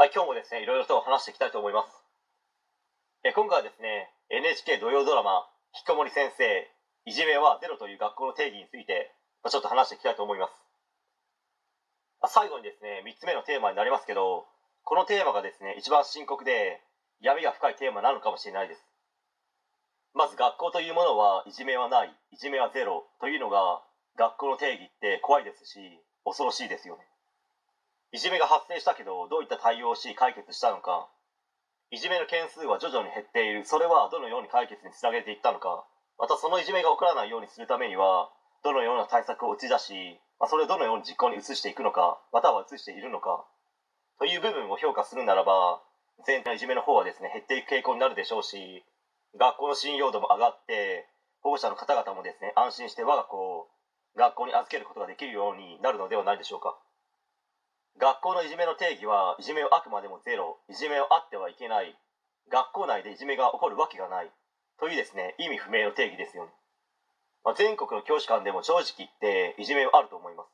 はい、今日もですね、いろいろと話していきたいと思います。え今回はですね、NHK 土曜ドラマ、ひきこもり先生、いじめはゼロという学校の定義について、まちょっと話していきたいと思います。あ最後にですね、3つ目のテーマになりますけど、このテーマがですね、一番深刻で、闇が深いテーマなのかもしれないです。まず学校というものはいじめはない、いじめはゼロというのが、学校の定義って怖いですし、恐ろしいですよね。いじめが発生したけどどういった対応をし解決したのか。いじめの件数は徐々に減っている。それはどのように解決につなげていったのか。またそのいじめが起こらないようにするためにはどのような対策を打ち出し、まあ、それをどのように実行に移していくのかまたは移しているのか。という部分を評価するならば全体のいじめの方はですね減っていく傾向になるでしょうし学校の信用度も上がって保護者の方々もですね安心して我が子を学校に預けることができるようになるのではないでしょうか。学校のいじめの定義はいじめはあくまでもゼロいじめはあってはいけない。学校内でいじめが起こるわけがない。というですね意味不明の定義ですよね、まあ、全国の教師間でも正直言っていじめはあると思います。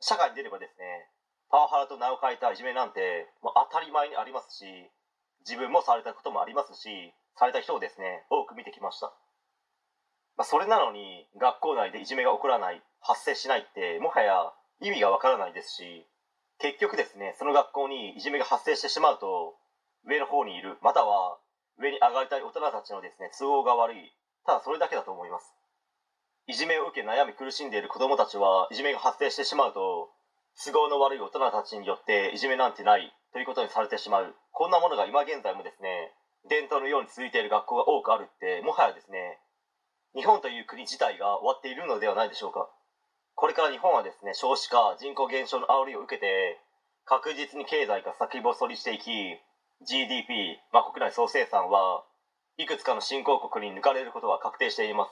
社会に出ればですねパワハラと名を変えたいじめなんて、まあ、当たり前にありますし自分もされたこともありますしされた人をですね多く見てきました、まあ、それなのに学校内でいじめが起こらない発生しないってもはや意味がわからないですし結局ですねその学校にいじめが発生してしまうと上の方にいるまたは上に上がりたい大人たちのですね都合が悪い。ただそれだけだと思います。いじめを受け悩み苦しんでいる子どもたちはいじめが発生してしまうと都合の悪い大人たちによっていじめなんてないということにされてしまう。こんなものが今現在もですね伝統のように続いている学校が多くあるってもはやですね日本という国自体が終わっているのではないでしょうか。これから日本はですね少子化人口減少の煽りを受けて確実に経済が先細りしていき GDP、まあ、国内総生産はいくつかの新興国に抜かれることは確定しています。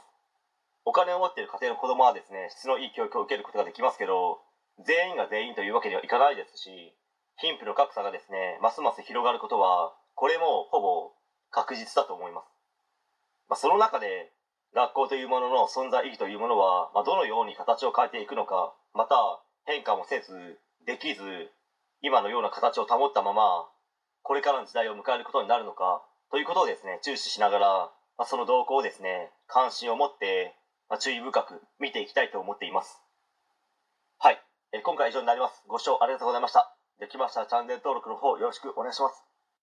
お金を持っている家庭の子供はですね質のいい教育を受けることができますけど全員が全員というわけにはいかないですし貧富の格差がですねますます広がることはこれもほぼ確実だと思います、まあ、その中で学校というものの存在意義というものは、まあ、どのように形を変えていくのかまた変化もせずできず今のような形を保ったままこれからの時代を迎えることになるのかということをですね注視しながら、まあ、その動向をですね関心を持って、まあ、注意深く見ていきたいと思っています。はい、え今回は以上になります。ご視聴ありがとうございました。できましたらチャンネル登録の方よろしくお願いします。